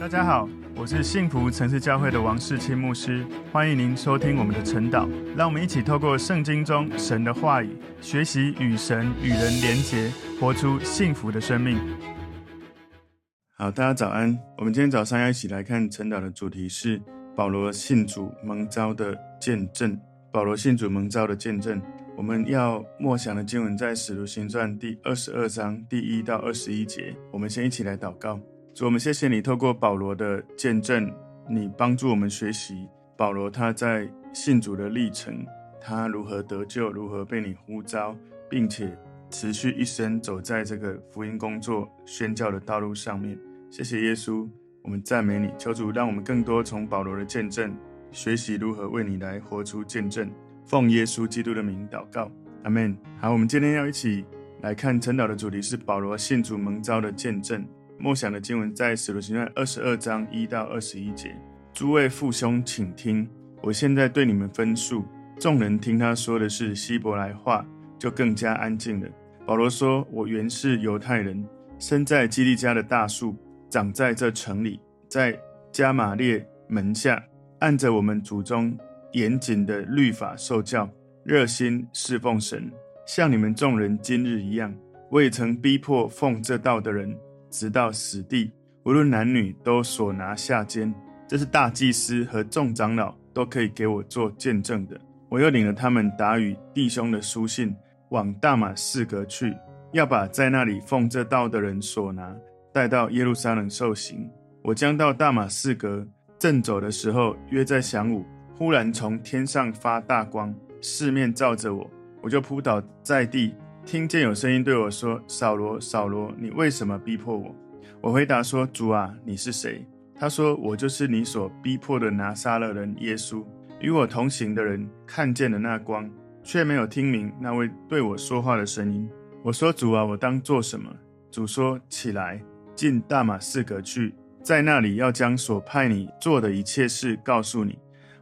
大家好，我是幸福城市教会的王世清牧师，欢迎您收听我们的晨祷。让我们一起透过圣经中神的话语，学习与神与人连结，活出幸福的生命。好，大家早安。我们今天早上要一起来看晨祷的主题是保罗信主蒙召的见证。保罗信主蒙召的见证，我们要默想的经文在使徒行传第二十二章第一到二十一节。我们先一起来祷告。主，我们谢谢你，透过保罗的见证，你帮助我们学习保罗他在信主的历程，他如何得救，如何被你呼召，并且持续一生走在这个福音工作宣教的道路上面。谢谢耶稣，我们赞美你，求主让我们更多从保罗的见证学习如何为你来活出见证。奉耶稣基督的名祷告，阿门。好，我们今天要一起来看晨祷的主题是保罗信主蒙召的见证。默想的经文在使徒行传二十二章一到二十一节。诸位父兄，请听，我现在对你们分述。众人听他说的是希伯来话，就更加安静了。保罗说：“我原是犹太人，生在基利家的大树，长在这城里，在加玛列门下，按着我们祖宗严谨的律法受教，热心侍奉神，像你们众人今日一样。未曾逼迫奉这道的人。”直到死地，无论男女，都所拿下监。这是大祭司和众长老都可以给我做见证的。我又领了他们打与弟兄的书信，往大马士革去，要把在那里奉这道的人所拿带到耶路撒冷受刑。我将到大马士革，正走的时候，约在晌午，忽然从天上发大光，四面照着我，我就扑倒在地。听见有声音对我说：“扫罗，扫罗，你为什么逼迫我？”我回答说：“主啊，你是谁？”他说：“我就是你所逼迫的拿撒勒人耶稣。”与我同行的人看见了那光，却没有听明那位对我说话的声音。我说：“主啊，我当做什么？”主说：“起来，进大马士革去，在那里要将所派你做的一切事告诉你。”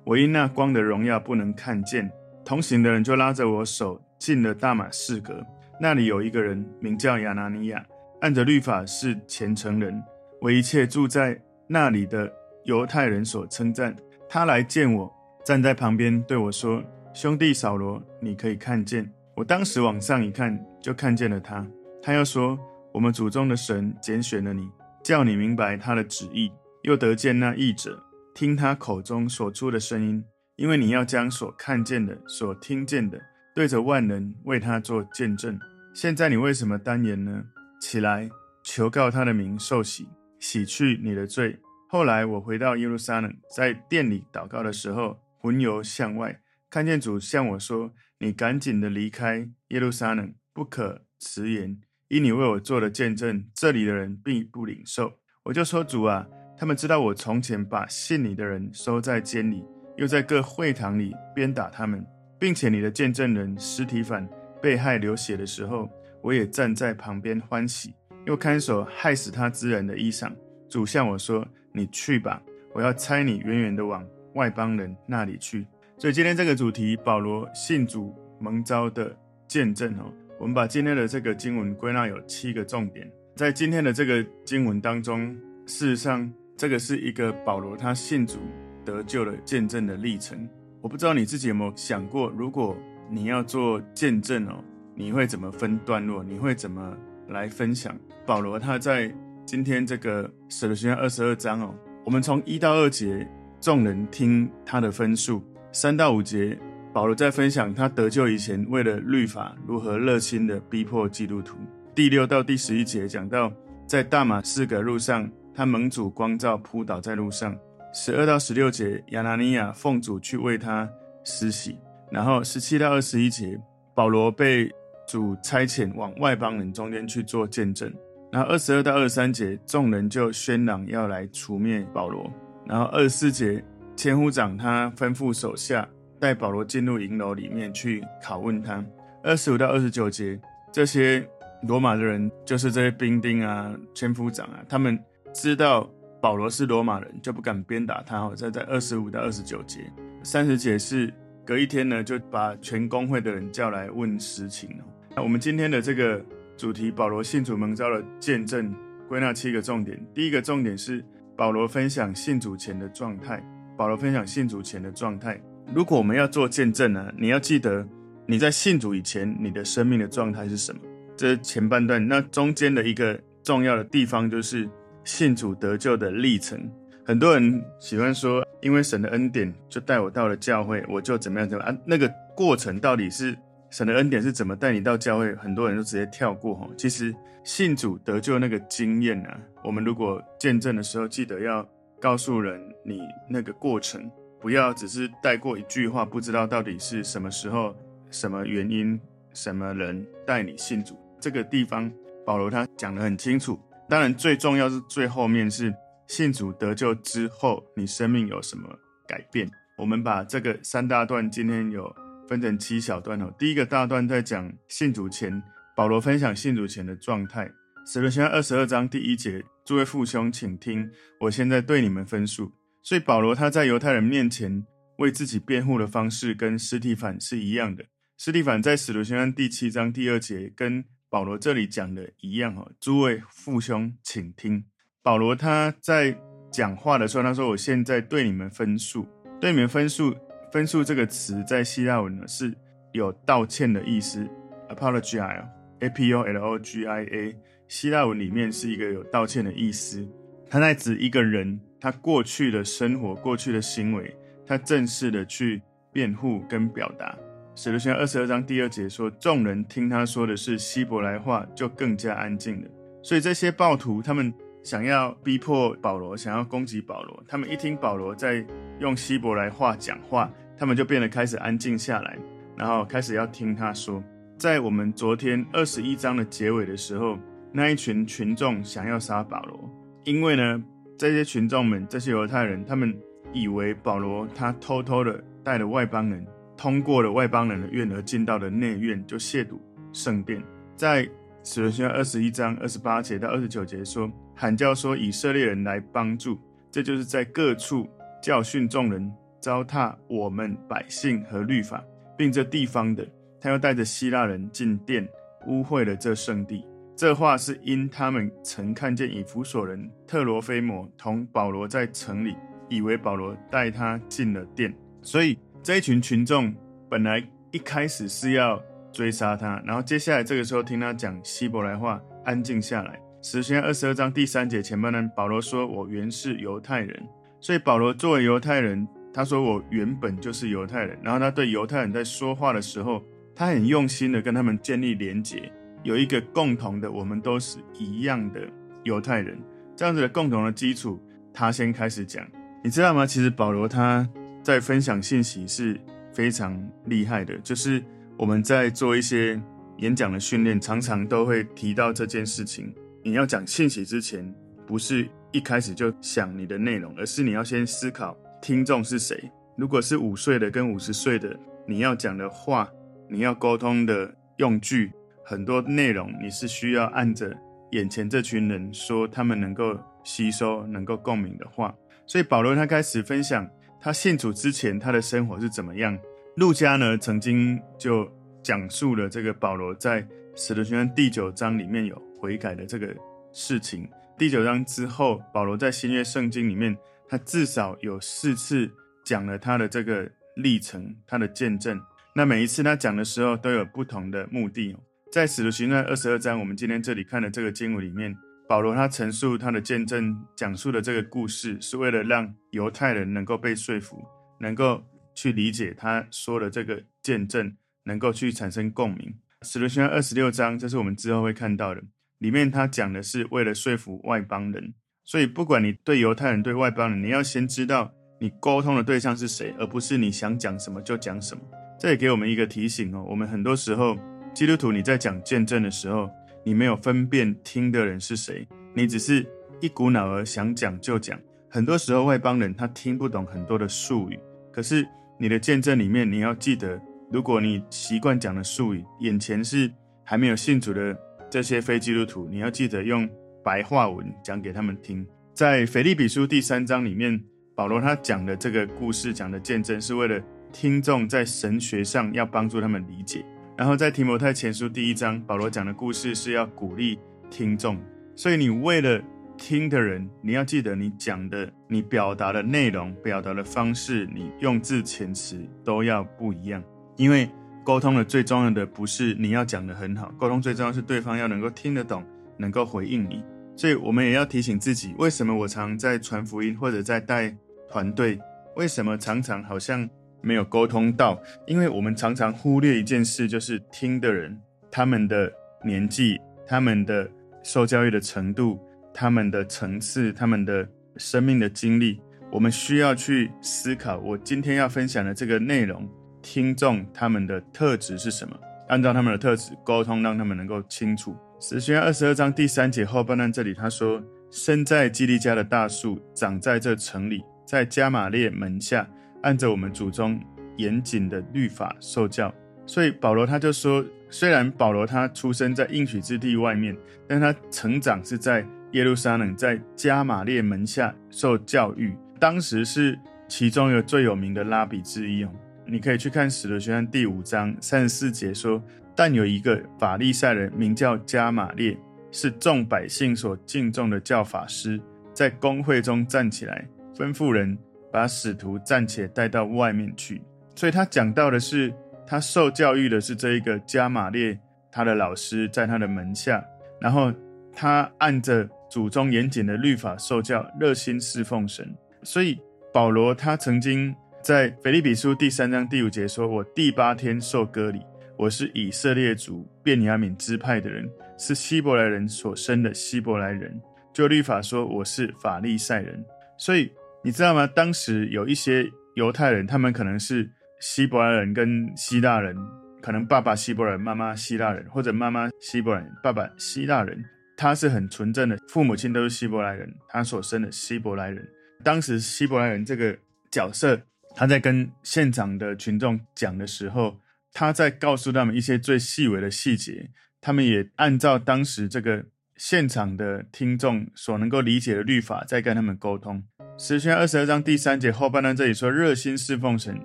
我因那光的荣耀不能看见，同行的人就拉着我手进了大马士革。那里有一个人名叫亚拿尼亚，按着律法是虔诚人，为一切住在那里的犹太人所称赞。他来见我，站在旁边对我说：“兄弟扫罗，你可以看见。”我当时往上一看，就看见了他。他又说：“我们祖宗的神拣选了你，叫你明白他的旨意，又得见那译者，听他口中所出的声音，因为你要将所看见的、所听见的。”对着万人为他做见证。现在你为什么单言呢？起来，求告他的名，受洗，洗去你的罪。后来我回到耶路撒冷，在殿里祷告的时候，魂游向外，看见主向我说：“你赶紧的离开耶路撒冷，不可迟延，因你为我做的见证，这里的人并不领受。”我就说：“主啊，他们知道我从前把信你的人收在监里，又在各会堂里鞭打他们。”并且你的见证人司提反被害流血的时候，我也站在旁边欢喜，又看守害死他之人的衣裳。主向我说：“你去吧，我要差你远远的往外邦人那里去。”所以今天这个主题，保罗信主蒙召的见证哦，我们把今天的这个经文归纳有七个重点。在今天的这个经文当中，事实上这个是一个保罗他信主得救的见证的历程。我不知道你自己有没有想过，如果你要做见证哦，你会怎么分段落？你会怎么来分享？保罗他在今天这个使徒行二十二章哦，我们从一到二节，众人听他的分数；三到五节，保罗在分享他得救以前为了律法如何热心的逼迫基督徒；第六到第十一节讲到在大马士革路上，他蒙主光照，扑倒在路上。十二到十六节，亚拿尼亚奉主去为他施洗，然后十七到二十一节，保罗被主差遣往外邦人中间去做见证，然后二十二到二十三节，众人就宣嚷要来除灭保罗，然后二十四节，千夫长他吩咐手下带保罗进入营楼里面去拷问他，二十五到二十九节，这些罗马的人就是这些兵丁啊、千夫长啊，他们知道。保罗是罗马人，就不敢鞭打他。在在二十五到二十九节，三十节是隔一天呢，就把全公会的人叫来问实情。那我们今天的这个主题，保罗信主蒙召的见证，归纳七个重点。第一个重点是保罗分享信主前的状态。保罗分享信主前的状态。如果我们要做见证呢，你要记得你在信主以前，你的生命的状态是什么？这是前半段。那中间的一个重要的地方就是信主得救的历程。很多人喜欢说，因为神的恩典就带我到了教会，我就怎么样怎么样啊？那个过程到底是神的恩典是怎么带你到教会？很多人都直接跳过哈。其实信主得救那个经验呢，我们如果见证的时候，记得要告诉人你那个过程，不要只是带过一句话，不知道到底是什么时候、什么原因、什么人带你信主。这个地方保罗他讲得很清楚。当然最重要是最后面是。信主得救之后，你生命有什么改变？我们把这个三大段今天有分成七小段哦。第一个大段在讲信主前，保罗分享信主前的状态。使徒行传二十二章第一节，诸位父兄，请听，我现在对你们分述。所以保罗他在犹太人面前为自己辩护的方式，跟司蒂反是一样的。司蒂反在使徒行传第七章第二节，跟保罗这里讲的一样哦。诸位父兄，请听。保罗他在讲话的时候，他说：“我现在对你们分数，对你们分数，分数这个词在希腊文呢是有道歉的意思，apologia，a p o l o g i a，希腊文里面是一个有道歉的意思。他在指一个人他过去的生活、过去的行为，他正式的去辩护跟表达。使徒行二十二章第二节说，众人听他说的是希伯来话，就更加安静了。所以这些暴徒他们。想要逼迫保罗，想要攻击保罗。他们一听保罗在用希伯来话讲话，他们就变得开始安静下来，然后开始要听他说。在我们昨天二十一章的结尾的时候，那一群群众想要杀保罗，因为呢，这些群众们，这些犹太人，他们以为保罗他偷偷的带了外邦人，通过了外邦人的院而进到了内院，就亵渎圣殿。在使徒行二十一章二十八节到二十九节说。喊叫说：“以色列人来帮助！”这就是在各处教训众人，糟蹋我们百姓和律法，并这地方的。他又带着希腊人进殿，污秽了这圣地。这话是因他们曾看见以弗所人特罗菲摩同保罗在城里，以为保罗带他进了殿，所以这一群群众本来一开始是要追杀他，然后接下来这个时候听他讲希伯来话，安静下来。使徒行传二十二章第三节前半段，保罗说：“我原是犹太人。”所以保罗作为犹太人，他说：“我原本就是犹太人。”然后他对犹太人在说话的时候，他很用心的跟他们建立连结，有一个共同的，我们都是一样的犹太人，这样子的共同的基础，他先开始讲。你知道吗？其实保罗他在分享信息是非常厉害的，就是我们在做一些演讲的训练，常常都会提到这件事情。你要讲信息之前，不是一开始就想你的内容，而是你要先思考听众是谁。如果是五岁的跟五十岁的，你要讲的话，你要沟通的用具，很多内容你是需要按着眼前这群人说，他们能够吸收、能够共鸣的话。所以保罗他开始分享他信主之前他的生活是怎么样。路加呢曾经就讲述了这个保罗在使徒行传第九章里面有。悔改的这个事情，第九章之后，保罗在新约圣经里面，他至少有四次讲了他的这个历程，他的见证。那每一次他讲的时候，都有不同的目的。在使徒行传二十二章，我们今天这里看的这个经文里面，保罗他陈述他的见证，讲述的这个故事，是为了让犹太人能够被说服，能够去理解他说的这个见证，能够去产生共鸣。使徒行传二十六章，这是我们之后会看到的。里面他讲的是为了说服外邦人，所以不管你对犹太人、对外邦人，你要先知道你沟通的对象是谁，而不是你想讲什么就讲什么。这也给我们一个提醒哦，我们很多时候基督徒你在讲见证的时候，你没有分辨听的人是谁，你只是一股脑儿想讲就讲。很多时候外邦人他听不懂很多的术语，可是你的见证里面你要记得，如果你习惯讲的术语，眼前是还没有信主的。这些非基督徒，你要记得用白话文讲给他们听。在腓立比书第三章里面，保罗他讲的这个故事，讲的见证，是为了听众在神学上要帮助他们理解。然后在提摩太前书第一章，保罗讲的故事是要鼓励听众。所以你为了听的人，你要记得你讲的、你表达的内容、表达的方式、你用字遣词都要不一样。因为沟通的最重要的不是你要讲得很好，沟通最重要是对方要能够听得懂，能够回应你。所以我们也要提醒自己，为什么我常在传福音或者在带团队，为什么常常好像没有沟通到？因为我们常常忽略一件事，就是听的人，他们的年纪、他们的受教育的程度、他们的层次、他们的生命的经历，我们需要去思考，我今天要分享的这个内容。听众他们的特质是什么？按照他们的特质沟通，让他们能够清楚。使徒行二十二章第三节后半段这里他说：“生在基利家的大树长在这城里，在加玛列门下，按着我们祖宗严谨的律法受教。”所以保罗他就说，虽然保罗他出生在应许之地外面，但他成长是在耶路撒冷，在加玛列门下受教育。当时是其中一个最有名的拉比之一哦。你可以去看《使徒行传》第五章三十四节说：“但有一个法利赛人，名叫加玛列，是众百姓所敬重的教法师，在公会中站起来，吩咐人把使徒暂且带到外面去。”所以他讲到的是，他受教育的是这一个加玛列，他的老师在他的门下，然后他按着祖宗严谨的律法受教，热心侍奉神。所以保罗他曾经。在腓立比书第三章第五节说：“我第八天受割礼，我是以色列族便雅悯支派的人，是希伯来人所生的希伯来人。就律法说，我是法利赛人。所以你知道吗？当时有一些犹太人，他们可能是希伯来人跟希腊人，可能爸爸希伯来人，妈妈希腊人，或者妈妈希伯来人，爸爸希腊人。他是很纯正的，父母亲都是希伯来人，他所生的希伯来人。当时希伯来人这个角色。”他在跟现场的群众讲的时候，他在告诉他们一些最细微的细节，他们也按照当时这个现场的听众所能够理解的律法，在跟他们沟通。使徒行传二十二章第三节后半段这里说：“热心侍奉神，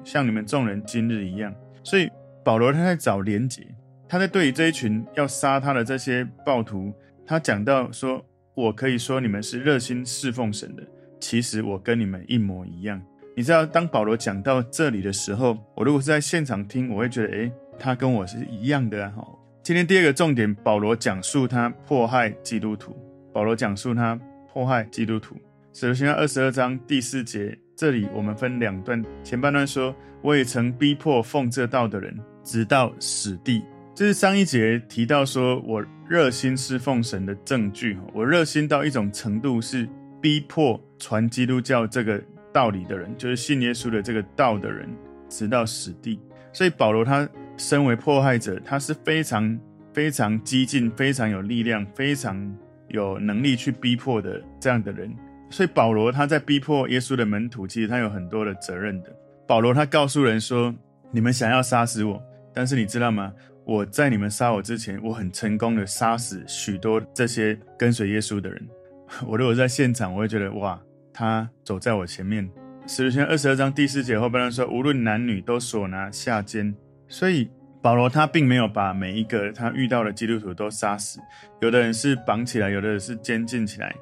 像你们众人今日一样。”所以保罗他在找连结，他在对于这一群要杀他的这些暴徒，他讲到说：“我可以说你们是热心侍奉神的，其实我跟你们一模一样。”你知道，当保罗讲到这里的时候，我如果是在现场听，我会觉得，诶，他跟我是一样的啊！今天第二个重点，保罗讲述他迫害基督徒。保罗讲述他迫害基督徒。使徒行传二十二章第四节，这里我们分两段，前半段说，我也曾逼迫奉这道的人，直到死地。这是上一节提到说我热心侍奉神的证据。我热心到一种程度，是逼迫传基督教这个。道理的人，就是信耶稣的这个道的人，直到死地。所以保罗他身为迫害者，他是非常非常激进、非常有力量、非常有能力去逼迫的这样的人。所以保罗他在逼迫耶稣的门徒，其实他有很多的责任的。保罗他告诉人说：“你们想要杀死我，但是你知道吗？我在你们杀我之前，我很成功的杀死许多这些跟随耶稣的人。我如果在现场，我会觉得哇。”他走在我前面。使徒行二十二章第四节后半段说：“无论男女，都所拿下监。”所以保罗他并没有把每一个他遇到的基督徒都杀死，有的人是绑起来，有的人是监禁起来。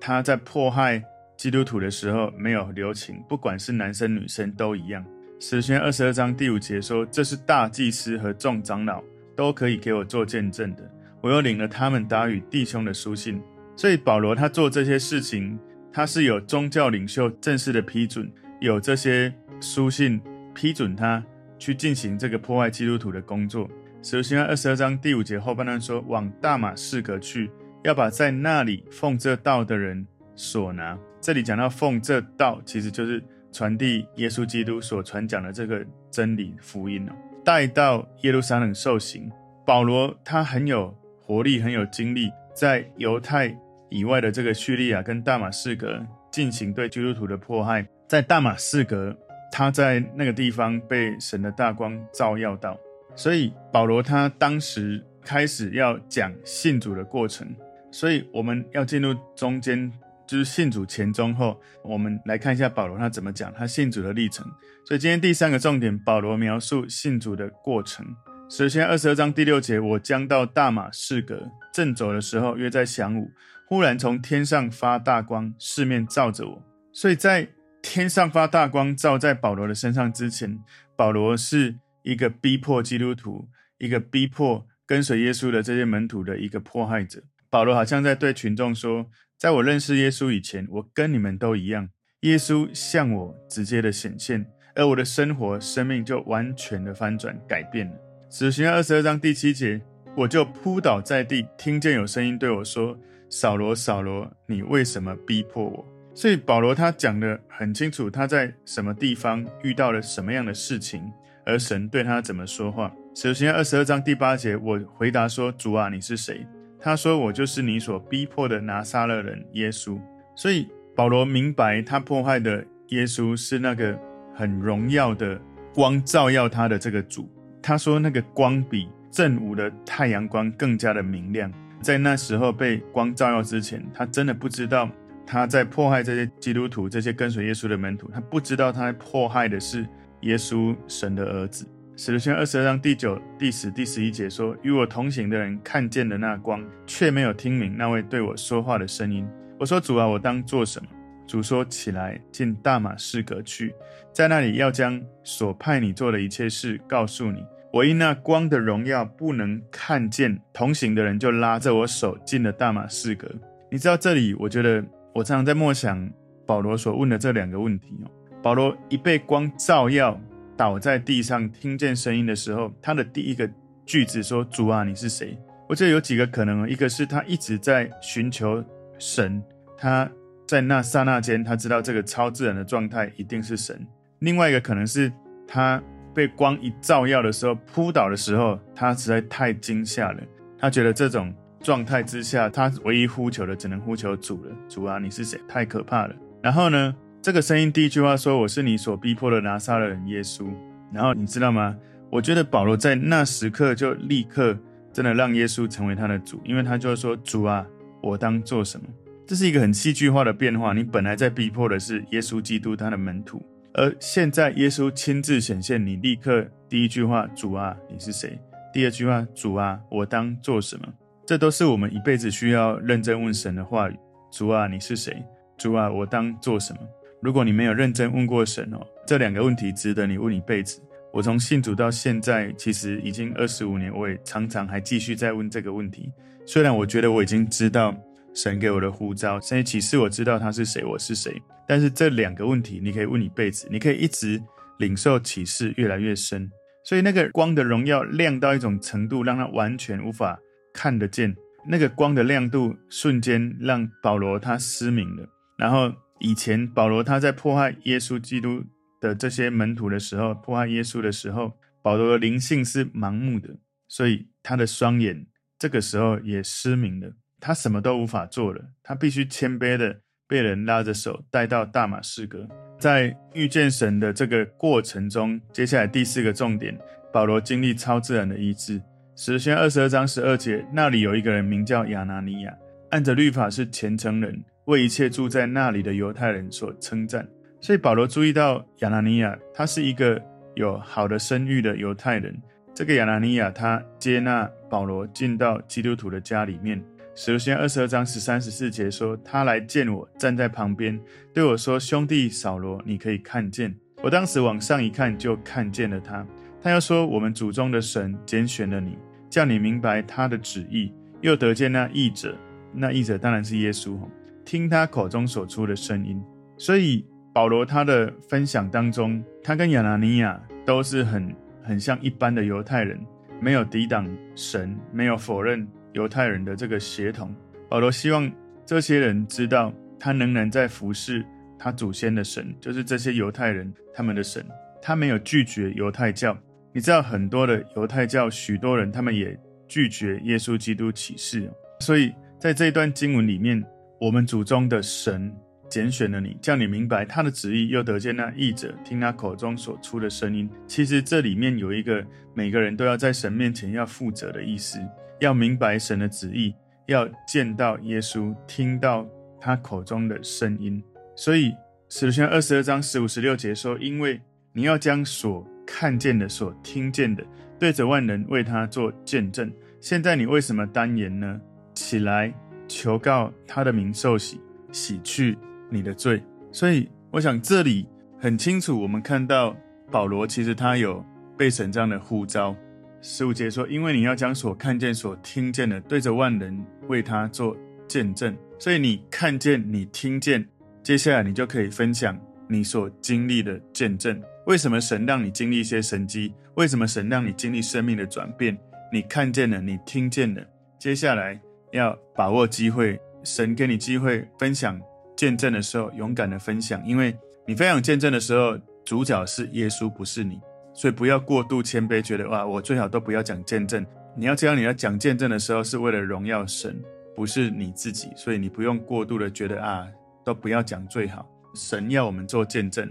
他在迫害基督徒的时候没有留情，不管是男生女生都一样。使徒行传二十二章第五节说：“这是大祭司和众长老都可以给我做见证的。我又领了他们打与弟兄的书信。”所以保罗他做这些事情。他是有宗教领袖正式的批准，有这些书信批准他去进行这个破坏基督徒的工作。使徒行传二十二章第五节后半段说：“往大马士革去，要把在那里奉这道的人所拿。”这里讲到奉这道，其实就是传递耶稣基督所传讲的这个真理福音哦，带到耶路撒冷受刑。保罗他很有活力，很有精力，在犹太。以外的这个叙利亚跟大马士革进行对基督徒的迫害，在大马士革，他在那个地方被神的大光照耀到，所以保罗他当时开始要讲信主的过程，所以我们要进入中间，就是信主前中后，我们来看一下保罗他怎么讲他信主的历程。所以今天第三个重点，保罗描述信主的过程。首先二十二章第六节，我将到大马士革，正走的时候，约在晌午，忽然从天上发大光，四面照着我。所以在天上发大光照在保罗的身上之前，保罗是一个逼迫基督徒、一个逼迫跟随耶稣的这些门徒的一个迫害者。保罗好像在对群众说：“在我认识耶稣以前，我跟你们都一样。耶稣向我直接的显现，而我的生活、生命就完全的翻转、改变了。”使徒行二十二章第七节，我就扑倒在地，听见有声音对我说：“扫罗，扫罗，你为什么逼迫我？”所以保罗他讲得很清楚，他在什么地方遇到了什么样的事情，而神对他怎么说话。首先二十二章第八节，我回答说：“主啊，你是谁？”他说：“我就是你所逼迫的拿撒勒人耶稣。”所以保罗明白，他破坏的耶稣是那个很荣耀的光照耀他的这个主。他说：“那个光比正午的太阳光更加的明亮。”在那时候被光照耀之前，他真的不知道。他在迫害这些基督徒，这些跟随耶稣的门徒，他不知道他迫害的是耶稣神的儿子。使徒行二十二章第九、第十、第十一节说：“与我同行的人看见了那光，却没有听明那位对我说话的声音。我说：主啊，我当做什么？主说：起来，进大马士革去，在那里要将所派你做的一切事告诉你。我因那光的荣耀不能看见，同行的人就拉着我手进了大马士革。你知道这里，我觉得。”我常常在默想保罗所问的这两个问题哦。保罗一被光照耀，倒在地上，听见声音的时候，他的第一个句子说：“主啊，你是谁？”我觉得有几个可能，一个是他一直在寻求神，他在那刹那间，他知道这个超自然的状态一定是神；另外一个可能是他被光一照耀的时候，扑倒的时候，他实在太惊吓了，他觉得这种。状态之下，他唯一呼求的只能呼求主了。主啊，你是谁？太可怕了。然后呢，这个声音第一句话说：“我是你所逼迫的拿撒勒人耶稣。”然后你知道吗？我觉得保罗在那时刻就立刻真的让耶稣成为他的主，因为他就说：“主啊，我当做什么？”这是一个很戏剧化的变化。你本来在逼迫的是耶稣基督他的门徒，而现在耶稣亲自显现，你立刻第一句话：“主啊，你是谁？”第二句话：“主啊，我当做什么？”这都是我们一辈子需要认真问神的话语。主啊，你是谁？主啊，我当做什么？如果你没有认真问过神哦，这两个问题值得你问一辈子。我从信主到现在，其实已经二十五年，我也常常还继续在问这个问题。虽然我觉得我已经知道神给我的呼召，甚至启示我知道他是谁，我是谁，但是这两个问题你可以问一辈子，你可以一直领受启示越来越深。所以那个光的荣耀亮到一种程度，让他完全无法。看得见那个光的亮度，瞬间让保罗他失明了。然后以前保罗他在迫害耶稣基督的这些门徒的时候，迫害耶稣的时候，保罗的灵性是盲目的，所以他的双眼这个时候也失明了，他什么都无法做了，他必须谦卑的被人拉着手带到大马士革。在遇见神的这个过程中，接下来第四个重点，保罗经历超自然的医治。使徒行传二十二章十二节，那里有一个人名叫亚拿尼亚，按着律法是虔诚人，为一切住在那里的犹太人所称赞。所以保罗注意到亚拿尼亚，他是一个有好的声誉的犹太人。这个亚拿尼亚，他接纳保罗进到基督徒的家里面。使徒行传二十二章十三十四节说，他来见我，站在旁边对我说：“兄弟扫罗，你可以看见。”我当时往上一看，就看见了他。他又说：“我们祖宗的神拣选了你，叫你明白他的旨意，又得见那译者。那译者当然是耶稣，听他口中所出的声音。所以保罗他的分享当中，他跟亚拿尼亚都是很很像一般的犹太人，没有抵挡神，没有否认犹太人的这个协同。保罗希望这些人知道，他仍然在服侍他祖先的神，就是这些犹太人他们的神。他没有拒绝犹太教。”你知道很多的犹太教，许多人他们也拒绝耶稣基督启示，所以在这一段经文里面，我们祖宗的神拣选了你，叫你明白他的旨意，又得见那译者听他口中所出的声音。其实这里面有一个每个人都要在神面前要负责的意思，要明白神的旨意，要见到耶稣，听到他口中的声音。所以使徒行二十二章十五十六节说：“因为你要将所。”看见的，所听见的，对着万人为他做见证。现在你为什么单言呢？起来，求告他的名受洗，洗去你的罪。所以，我想这里很清楚，我们看到保罗其实他有被神这样的呼召。十五节说：“因为你要将所看见、所听见的，对着万人为他做见证。所以你看见、你听见，接下来你就可以分享你所经历的见证。为什么神让你经历一些神迹？为什么神让你经历生命的转变？你看见了，你听见了，接下来要把握机会。神给你机会分享见证的时候，勇敢的分享，因为你分享见证的时候，主角是耶稣，不是你。”所以不要过度谦卑，觉得哇，我最好都不要讲见证。你要知道，你要讲见证的时候，是为了荣耀神，不是你自己。所以你不用过度的觉得啊，都不要讲最好。神要我们做见证。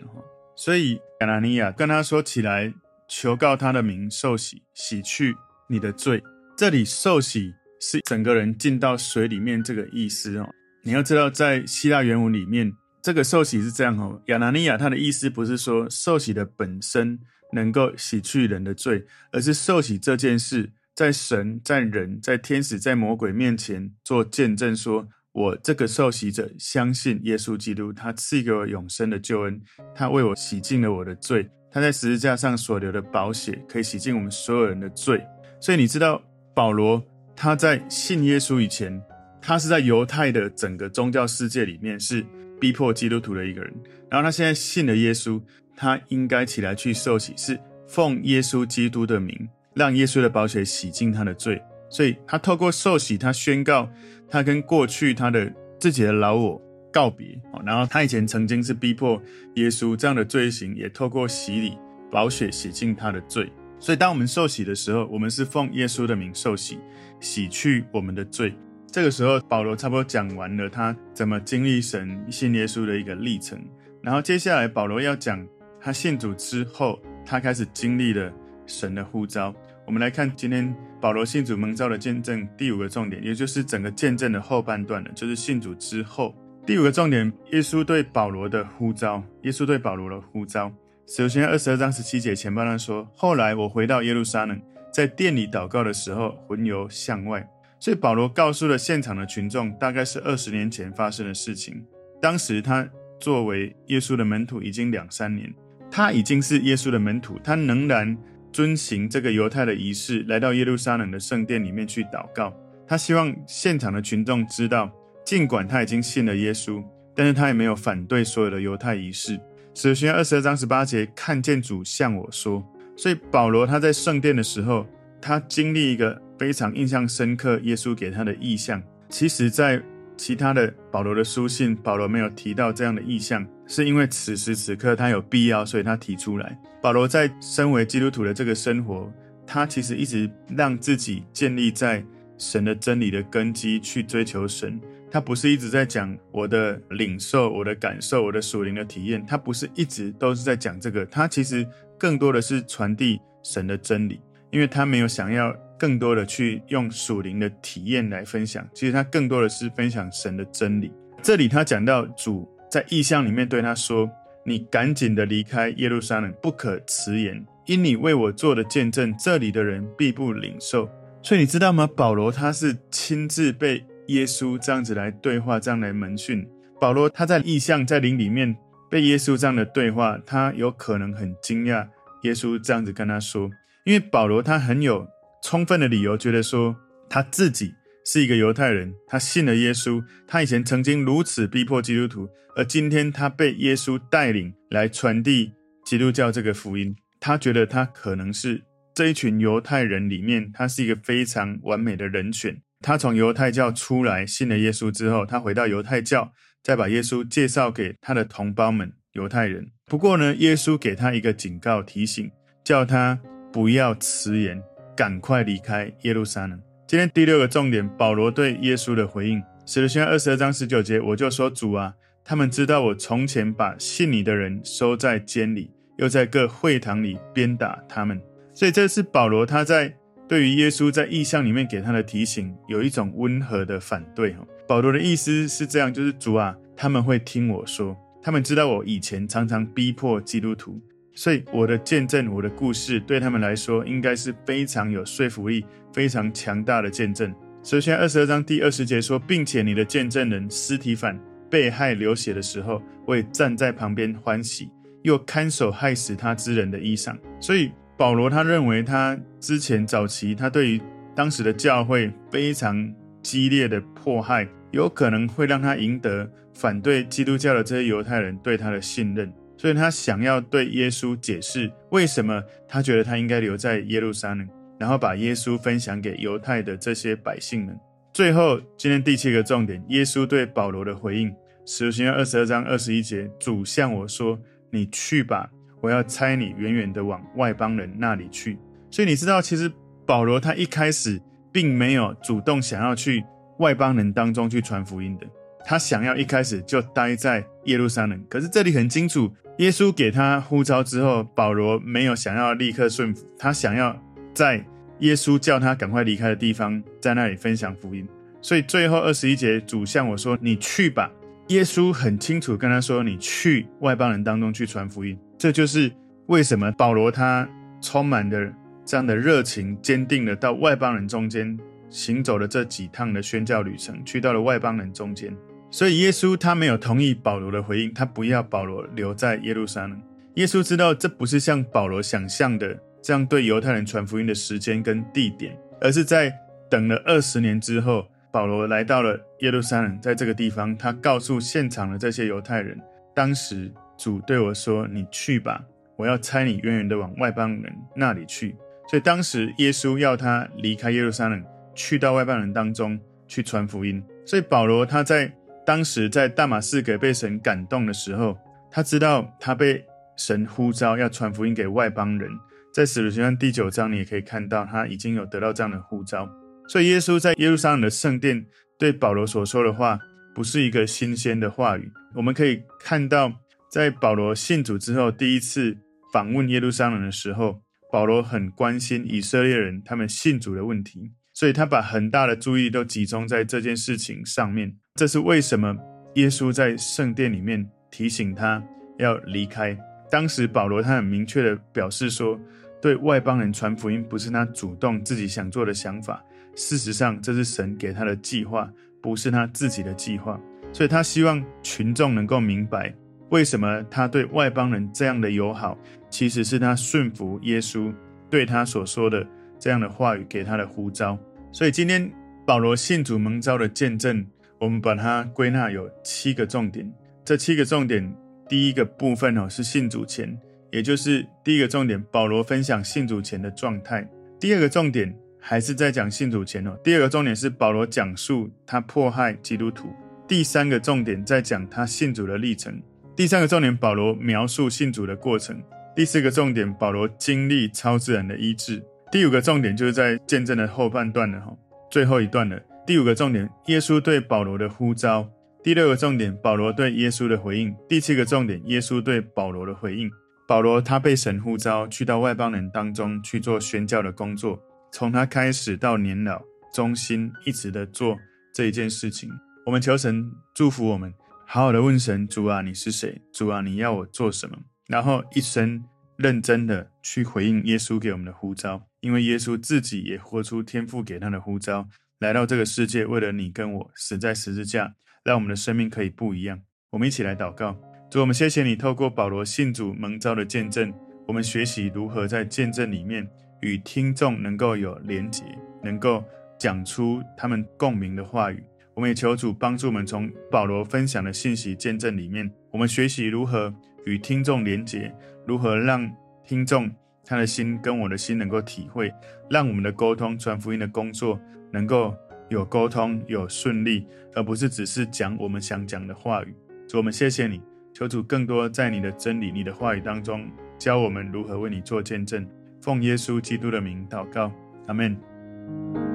所以亚拿尼亚跟他说起来，求告他的名，受洗，洗去你的罪。这里受洗是整个人进到水里面这个意思哦。你要知道，在希腊原文里面，这个受洗是这样哦。亚拿尼亚他的意思不是说受洗的本身。能够洗去人的罪，而是受洗这件事，在神、在人、在天使、在魔鬼面前做见证说，说我这个受洗者相信耶稣基督，他赐给我永生的救恩，他为我洗净了我的罪，他在十字架上所流的宝血可以洗净我们所有人的罪。所以你知道，保罗他在信耶稣以前，他是在犹太的整个宗教世界里面是逼迫基督徒的一个人，然后他现在信了耶稣。他应该起来去受洗，是奉耶稣基督的名，让耶稣的宝血洗净他的罪。所以，他透过受洗，他宣告他跟过去他的自己的老我告别。哦然后，他以前曾经是逼迫耶稣这样的罪行，也透过洗礼，宝血洗净他的罪。所以，当我们受洗的时候，我们是奉耶稣的名受洗，洗去我们的罪。这个时候，保罗差不多讲完了他怎么经历神信耶稣的一个历程。然后，接下来保罗要讲。他信主之后，他开始经历了神的呼召。我们来看今天保罗信主蒙召的见证第五个重点，也就是整个见证的后半段了，就是信主之后第五个重点。耶稣对保罗的呼召，耶稣对保罗的呼召。使徒行传二十二章十七节前半段说：“后来我回到耶路撒冷，在殿里祷告的时候，魂游向外。”所以保罗告诉了现场的群众，大概是二十年前发生的事情。当时他作为耶稣的门徒已经两三年。他已经是耶稣的门徒，他仍然遵行这个犹太的仪式，来到耶路撒冷的圣殿里面去祷告。他希望现场的群众知道，尽管他已经信了耶稣，但是他也没有反对所有的犹太仪式。使徒行二十二章十八节，看见主向我说。所以保罗他在圣殿的时候，他经历一个非常印象深刻，耶稣给他的意象。其实，在其他的保罗的书信，保罗没有提到这样的意象，是因为此时此刻他有必要，所以他提出来。保罗在身为基督徒的这个生活，他其实一直让自己建立在神的真理的根基去追求神。他不是一直在讲我的领受、我的感受、我的属灵的体验，他不是一直都是在讲这个，他其实更多的是传递神的真理，因为他没有想要。更多的去用属灵的体验来分享，其实他更多的是分享神的真理。这里他讲到主在异象里面对他说：“你赶紧的离开耶路撒冷，不可迟延，因你为我做的见证，这里的人必不领受。”所以你知道吗？保罗他是亲自被耶稣这样子来对话，这样来门训。保罗他在异象在灵里面被耶稣这样的对话，他有可能很惊讶耶稣这样子跟他说，因为保罗他很有。充分的理由，觉得说他自己是一个犹太人，他信了耶稣，他以前曾经如此逼迫基督徒，而今天他被耶稣带领来传递基督教这个福音，他觉得他可能是这一群犹太人里面，他是一个非常完美的人选。他从犹太教出来信了耶稣之后，他回到犹太教，再把耶稣介绍给他的同胞们犹太人。不过呢，耶稣给他一个警告提醒，叫他不要迟延。赶快离开耶路撒冷。今天第六个重点，保罗对耶稣的回应。使徒行二十二章十九节，我就说主啊，他们知道我从前把信你的人收在监里，又在各会堂里鞭打他们。所以这是保罗他在对于耶稣在异象里面给他的提醒，有一种温和的反对。保罗的意思是这样，就是主啊，他们会听我说，他们知道我以前常常逼迫基督徒。所以我的见证，我的故事，对他们来说应该是非常有说服力、非常强大的见证。首先二十二章第二十节说，并且你的见证人司提反被害流血的时候，会站在旁边欢喜，又看守害死他之人的衣裳。所以保罗他认为，他之前早期他对于当时的教会非常激烈的迫害，有可能会让他赢得反对基督教的这些犹太人对他的信任。所以他想要对耶稣解释为什么他觉得他应该留在耶路撒冷，然后把耶稣分享给犹太的这些百姓们。最后，今天第七个重点，耶稣对保罗的回应，使徒行传二十二章二十一节，主向我说：“你去吧，我要差你远远的往外邦人那里去。”所以你知道，其实保罗他一开始并没有主动想要去外邦人当中去传福音的，他想要一开始就待在耶路撒冷。可是这里很清楚。耶稣给他呼召之后，保罗没有想要立刻顺服，他想要在耶稣叫他赶快离开的地方，在那里分享福音。所以最后二十一节，主向我说：“你去吧。”耶稣很清楚跟他说：“你去外邦人当中去传福音。”这就是为什么保罗他充满的这样的热情，坚定的到外邦人中间行走了这几趟的宣教旅程，去到了外邦人中间。所以耶稣他没有同意保罗的回应，他不要保罗留在耶路撒冷。耶稣知道这不是像保罗想象的这样对犹太人传福音的时间跟地点，而是在等了二十年之后，保罗来到了耶路撒冷，在这个地方，他告诉现场的这些犹太人，当时主对我说：“你去吧，我要差你远远的往外邦人那里去。”所以当时耶稣要他离开耶路撒冷，去到外邦人当中去传福音。所以保罗他在。当时在大马士革被神感动的时候，他知道他被神呼召要传福音给外邦人。在使徒行传第九章，你也可以看到他已经有得到这样的呼召。所以耶稣在耶路撒冷的圣殿对保罗所说的话，不是一个新鲜的话语。我们可以看到，在保罗信主之后，第一次访问耶路撒冷的时候，保罗很关心以色列人他们信主的问题。所以他把很大的注意都集中在这件事情上面。这是为什么耶稣在圣殿里面提醒他要离开。当时保罗他很明确的表示说，对外邦人传福音不是他主动自己想做的想法。事实上，这是神给他的计划，不是他自己的计划。所以他希望群众能够明白，为什么他对外邦人这样的友好，其实是他顺服耶稣对他所说的。这样的话语给他的呼召，所以今天保罗信主蒙召的见证，我们把它归纳有七个重点。这七个重点，第一个部分哦是信主前，也就是第一个重点，保罗分享信主前的状态。第二个重点还是在讲信主前哦。第二个重点是保罗讲述他迫害基督徒。第三个重点在讲他信主的历程。第三个重点，保罗描述信主的过程。第四个重点，保罗经历超自然的医治。第五个重点就是在见证的后半段了哈，最后一段了。第五个重点，耶稣对保罗的呼召；第六个重点，保罗对耶稣的回应；第七个重点，耶稣对保罗的回应。保罗他被神呼召去到外邦人当中去做宣教的工作，从他开始到年老，忠心一直的做这一件事情。我们求神祝福我们，好好的问神：主啊，你是谁？主啊，你要我做什么？然后一生认真的去回应耶稣给我们的呼召。因为耶稣自己也活出天父给他的呼召，来到这个世界，为了你跟我死在十字架，让我们的生命可以不一样。我们一起来祷告，主，我们谢谢你透过保罗信主蒙召的见证，我们学习如何在见证里面与听众能够有连结，能够讲出他们共鸣的话语。我们也求主帮助我们从保罗分享的信息见证里面，我们学习如何与听众连结，如何让听众。他的心跟我的心能够体会，让我们的沟通传福音的工作能够有沟通有顺利，而不是只是讲我们想讲的话语。主，我们谢谢你，求主更多在你的真理、你的话语当中教我们如何为你做见证。奉耶稣基督的名祷告，阿门。